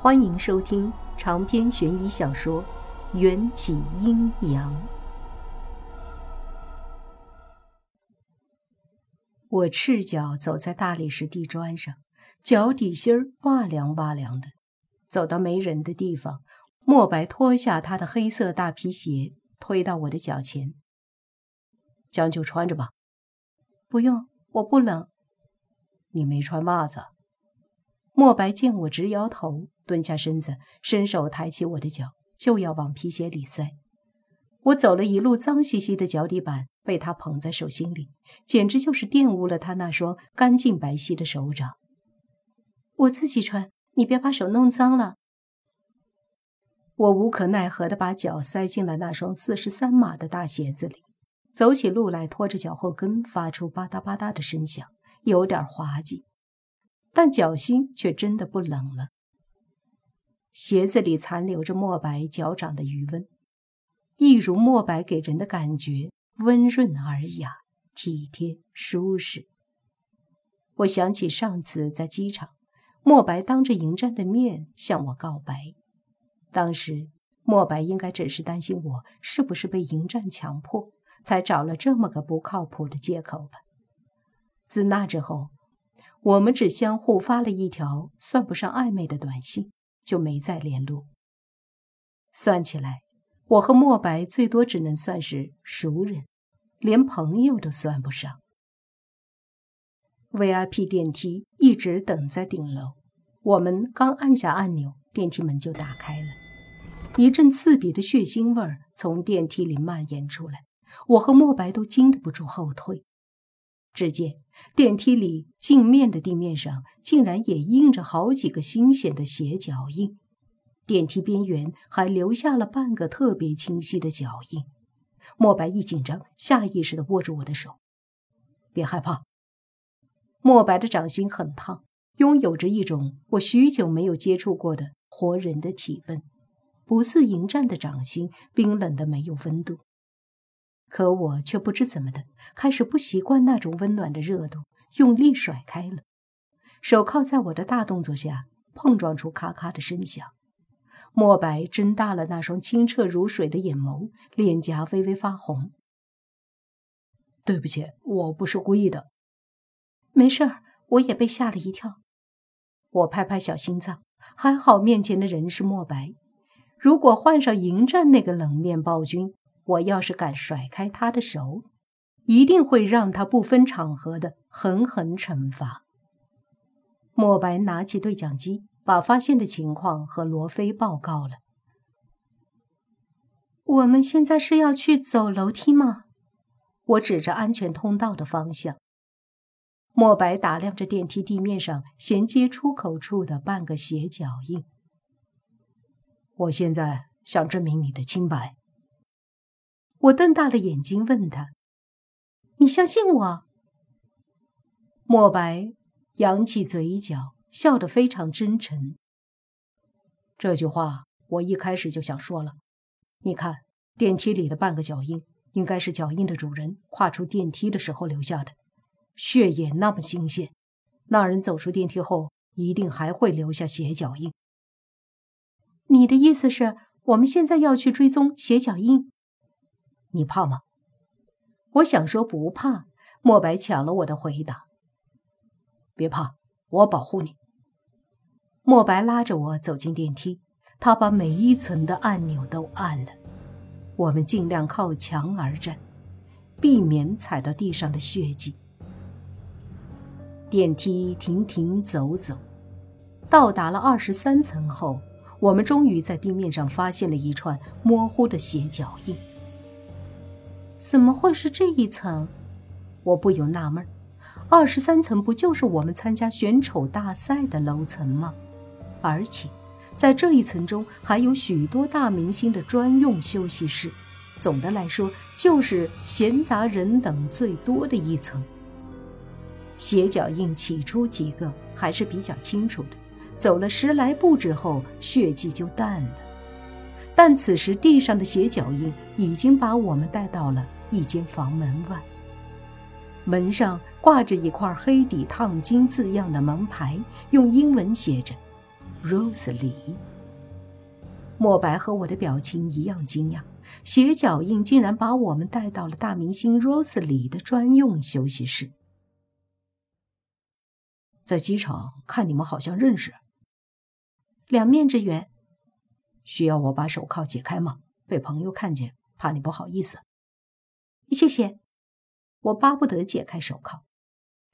欢迎收听长篇悬疑小说《缘起阴阳》。我赤脚走在大理石地砖上，脚底心儿哇凉哇凉的。走到没人的地方，莫白脱下他的黑色大皮鞋，推到我的脚前：“将就穿着吧。”“不用，我不冷。”“你没穿袜子。”莫白见我直摇头。蹲下身子，伸手抬起我的脚，就要往皮鞋里塞。我走了一路脏兮兮的脚底板，被他捧在手心里，简直就是玷污了他那双干净白皙的手掌。我自己穿，你别把手弄脏了。我无可奈何地把脚塞进了那双四十三码的大鞋子里，走起路来拖着脚后跟，发出吧嗒吧嗒的声响，有点滑稽，但脚心却真的不冷了。鞋子里残留着墨白脚掌的余温，一如墨白给人的感觉，温润尔雅、体贴舒适。我想起上次在机场，墨白当着迎战的面向我告白，当时墨白应该只是担心我是不是被迎战强迫，才找了这么个不靠谱的借口吧。自那之后，我们只相互发了一条算不上暧昧的短信。就没再联络。算起来，我和莫白最多只能算是熟人，连朋友都算不上。VIP 电梯一直等在顶楼，我们刚按下按钮，电梯门就打开了，一阵刺鼻的血腥味儿从电梯里蔓延出来，我和莫白都经得不住后退。只见电梯里镜面的地面上竟然也印着好几个新鲜的鞋脚印，电梯边缘还留下了半个特别清晰的脚印。莫白一紧张，下意识地握住我的手，别害怕。莫白的掌心很烫，拥有着一种我许久没有接触过的活人的体温，不似迎战的掌心，冰冷的没有温度。可我却不知怎么的，开始不习惯那种温暖的热度，用力甩开了手铐，在我的大动作下碰撞出咔咔的声响。墨白睁大了那双清澈如水的眼眸，脸颊微微发红。对不起，我不是故意的。没事儿，我也被吓了一跳。我拍拍小心脏，还好面前的人是墨白，如果换上迎战那个冷面暴君。我要是敢甩开他的手，一定会让他不分场合的狠狠惩罚。莫白拿起对讲机，把发现的情况和罗非报告了。我们现在是要去走楼梯吗？我指着安全通道的方向。莫白打量着电梯地面上衔接出口处的半个斜脚印。我现在想证明你的清白。我瞪大了眼睛问他：“你相信我？”莫白扬起嘴角，笑得非常真诚。这句话我一开始就想说了。你看，电梯里的半个脚印，应该是脚印的主人跨出电梯的时候留下的，血液那么新鲜，那人走出电梯后一定还会留下血脚印。你的意思是，我们现在要去追踪血脚印？你怕吗？我想说不怕。莫白抢了我的回答。别怕，我保护你。莫白拉着我走进电梯，他把每一层的按钮都按了。我们尽量靠墙而站，避免踩到地上的血迹。电梯停停走走，到达了二十三层后，我们终于在地面上发现了一串模糊的鞋脚印。怎么会是这一层？我不由纳闷二十三层不就是我们参加选丑大赛的楼层吗？而且，在这一层中还有许多大明星的专用休息室。总的来说，就是闲杂人等最多的一层。鞋脚印起初几个还是比较清楚的，走了十来步之后，血迹就淡了。但此时地上的鞋脚印已经把我们带到了一间房门外，门上挂着一块黑底烫金字样的门牌，用英文写着 Rose 里。莫白和我的表情一样惊讶，鞋脚印竟然把我们带到了大明星 Rose 里的专用休息室。在机场看你们好像认识，两面之缘。需要我把手铐解开吗？被朋友看见，怕你不好意思。谢谢。我巴不得解开手铐，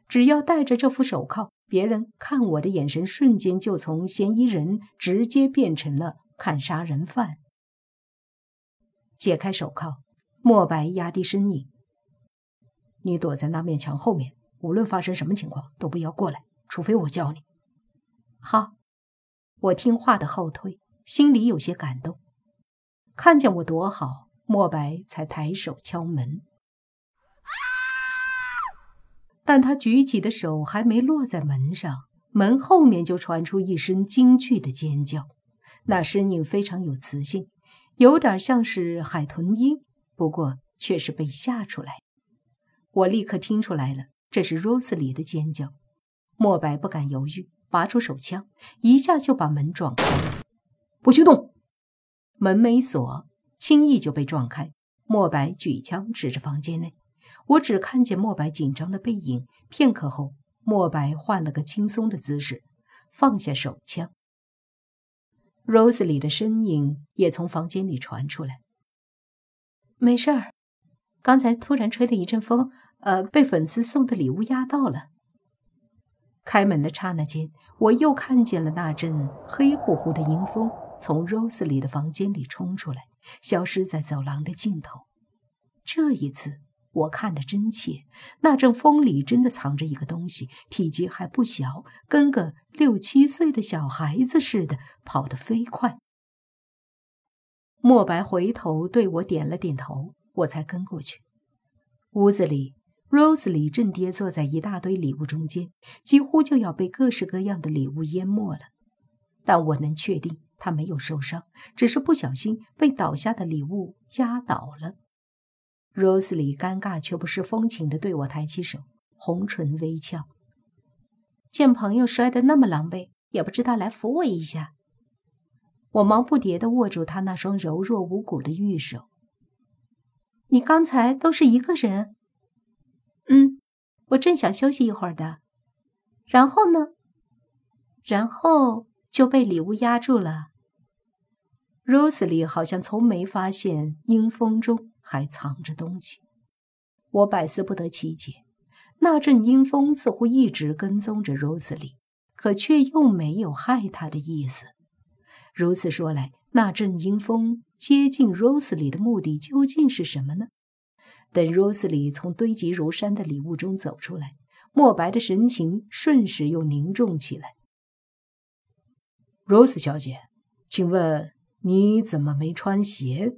只要戴着这副手铐，别人看我的眼神瞬间就从嫌疑人直接变成了看杀人犯。解开手铐，莫白压低声音：“你躲在那面墙后面，无论发生什么情况都不要过来。”除非我叫你，好，我听话的后退，心里有些感动。看见我躲好，莫白才抬手敲门。但他举起的手还没落在门上，门后面就传出一声惊惧的尖叫，那声音非常有磁性，有点像是海豚音，不过却是被吓出来。我立刻听出来了，这是 Rose 里的尖叫。莫白不敢犹豫，拔出手枪，一下就把门撞开。不许动！门没锁，轻易就被撞开。莫白举枪指着房间内，我只看见莫白紧张的背影。片刻后，莫白换了个轻松的姿势，放下手枪。Rose 里的身影也从房间里传出来。没事儿，刚才突然吹了一阵风，呃，被粉丝送的礼物压到了。开门的刹那间，我又看见了那阵黑乎乎的阴风从 Rose 里的房间里冲出来，消失在走廊的尽头。这一次我看得真切，那阵风里真的藏着一个东西，体积还不小，跟个六七岁的小孩子似的，跑得飞快。莫白回头对我点了点头，我才跟过去。屋子里。Rose 里正跌坐在一大堆礼物中间，几乎就要被各式各样的礼物淹没了。但我能确定他没有受伤，只是不小心被倒下的礼物压倒了。Rose 里尴尬却不失风情地对我抬起手，红唇微翘。见朋友摔得那么狼狈，也不知道来扶我一下。我忙不迭地握住他那双柔弱无骨的玉手。你刚才都是一个人？嗯，我正想休息一会儿的，然后呢？然后就被礼物压住了。Rose 里好像从没发现阴风中还藏着东西，我百思不得其解。那阵阴风似乎一直跟踪着 Rose 里，可却又没有害他的意思。如此说来，那阵阴风接近 Rose 里的目的究竟是什么呢？等 Rose 里从堆积如山的礼物中走出来，莫白的神情瞬时又凝重起来。Rose 小姐，请问你怎么没穿鞋？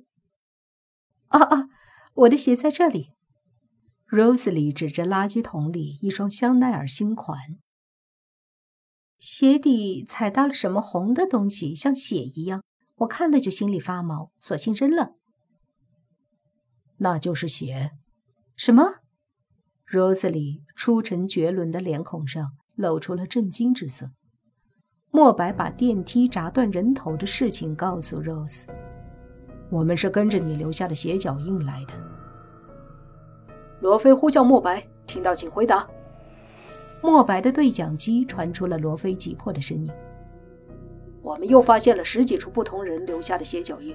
啊啊，我的鞋在这里。Rose 里指着垃圾桶里一双香奈儿新款，鞋底踩到了什么红的东西，像血一样，我看了就心里发毛，索性扔了。那就是血，什么？Rose 里出尘绝伦的脸孔上露出了震惊之色。莫白把电梯砸断人头的事情告诉 Rose，我们是跟着你留下的血脚印来的。罗非呼叫莫白，听到请回答。莫白的对讲机传出了罗非急迫的声音：“我们又发现了十几处不同人留下的血脚印。”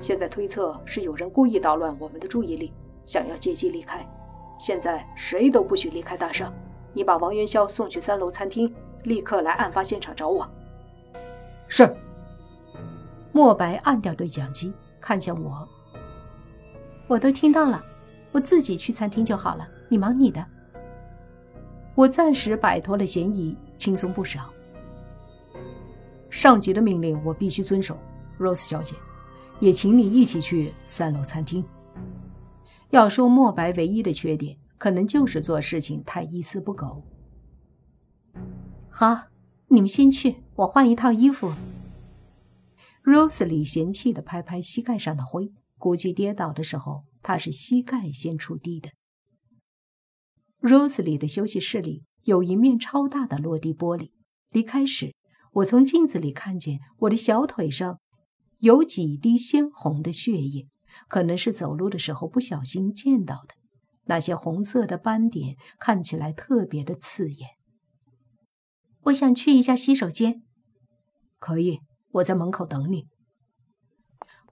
现在推测是有人故意捣乱我们的注意力，想要借机离开。现在谁都不许离开大厦。你把王元宵送去三楼餐厅，立刻来案发现场找我。是。莫白按掉对讲机，看向我。我都听到了，我自己去餐厅就好了。你忙你的。我暂时摆脱了嫌疑，轻松不少。上级的命令我必须遵守，Rose 小姐。也请你一起去三楼餐厅。要说莫白唯一的缺点，可能就是做事情太一丝不苟。好，你们先去，我换一套衣服。Rose 里嫌弃的拍拍膝盖上的灰，估计跌倒的时候他是膝盖先触地的。Rose 里的休息室里有一面超大的落地玻璃，离开时我从镜子里看见我的小腿上有几滴鲜红的血液，可能是走路的时候不小心溅到的。那些红色的斑点看起来特别的刺眼。我想去一下洗手间。可以，我在门口等你。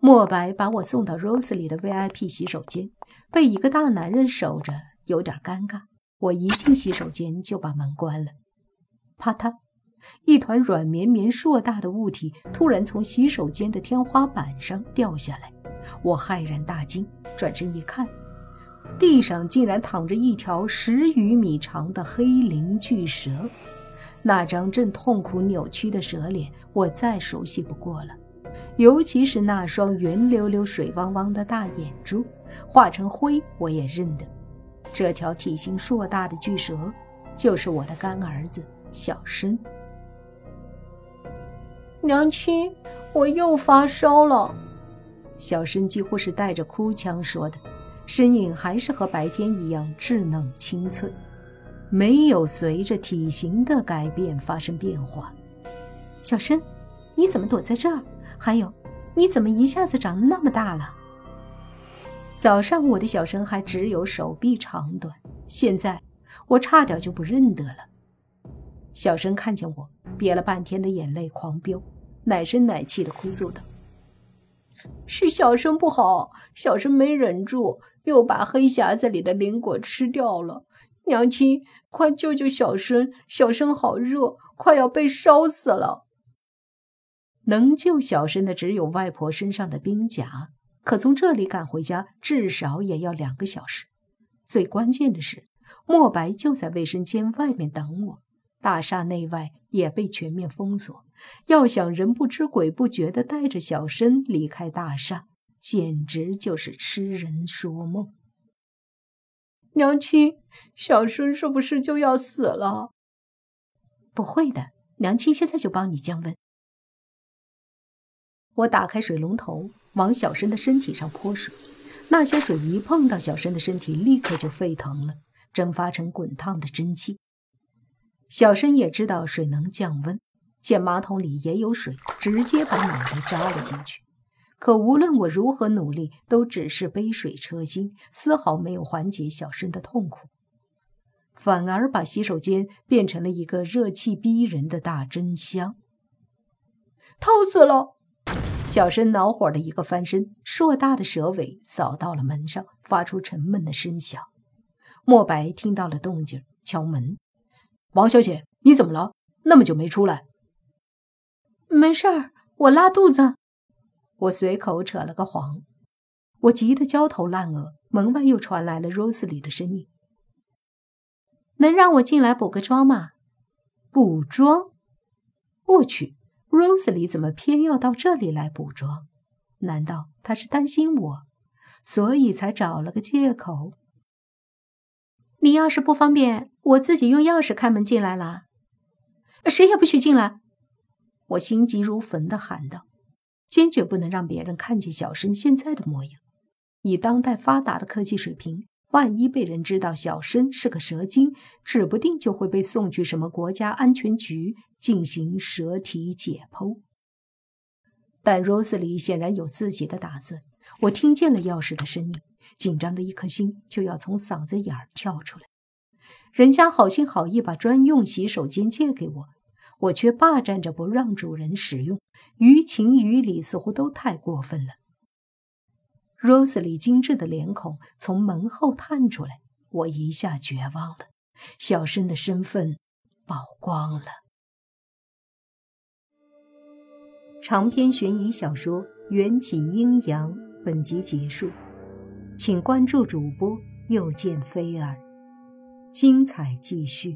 莫白把我送到 Rose 里的 VIP 洗手间，被一个大男人守着，有点尴尬。我一进洗手间就把门关了。啪嗒，一团软绵绵、硕大的物体突然从洗手间的天花板上掉下来，我骇然大惊，转身一看，地上竟然躺着一条十余米长的黑鳞巨蛇。那张正痛苦扭曲的蛇脸，我再熟悉不过了，尤其是那双圆溜溜、水汪汪的大眼珠，化成灰我也认得。这条体型硕大的巨蛇，就是我的干儿子小申。娘亲，我又发烧了。小申几乎是带着哭腔说的，身影还是和白天一样稚嫩清脆，没有随着体型的改变发生变化。小申，你怎么躲在这儿？还有，你怎么一下子长那么大了？早上我的小生还只有手臂长短，现在我差点就不认得了。小生看见我，憋了半天的眼泪狂飙，奶声奶气的哭诉道：“是小生不好，小生没忍住，又把黑匣子里的灵果吃掉了。娘亲，快救救小生！小生好热，快要被烧死了。能救小生的只有外婆身上的冰甲。”可从这里赶回家至少也要两个小时。最关键的是，莫白就在卫生间外面等我。大厦内外也被全面封锁，要想人不知鬼不觉地带着小申离开大厦，简直就是痴人说梦。娘亲，小申是不是就要死了？不会的，娘亲现在就帮你降温。我打开水龙头。往小申的身体上泼水，那些水一碰到小申的身体，立刻就沸腾了，蒸发成滚烫的蒸汽。小申也知道水能降温，见马桶里也有水，直接把脑袋扎了进去。可无论我如何努力，都只是杯水车薪，丝毫没有缓解小申的痛苦，反而把洗手间变成了一个热气逼人的大蒸箱。痛死了！小申恼火的一个翻身，硕大的蛇尾扫到了门上，发出沉闷的声响。莫白听到了动静，敲门：“王小姐，你怎么了？那么久没出来？”“没事儿，我拉肚子。”我随口扯了个谎。我急得焦头烂额。门外又传来了 Rose 里的声音：“能让我进来补个妆吗？”“补妆？我去！” Rose 里怎么偏要到这里来补妆？难道他是担心我，所以才找了个借口？你要是不方便，我自己用钥匙开门进来了。谁也不许进来！我心急如焚地喊道，坚决不能让别人看见小申现在的模样。以当代发达的科技水平，万一被人知道小申是个蛇精，指不定就会被送去什么国家安全局。进行蛇体解剖，但 Rose 里显然有自己的打算。我听见了钥匙的声音，紧张的一颗心就要从嗓子眼儿跳出来。人家好心好意把专用洗手间借给我，我却霸占着不让主人使用，于情于理似乎都太过分了。Rose 里精致的脸孔从门后探出来，我一下绝望了，小申的身份曝光了。长篇悬疑小说《缘起阴阳》本集结束，请关注主播又见菲儿，精彩继续。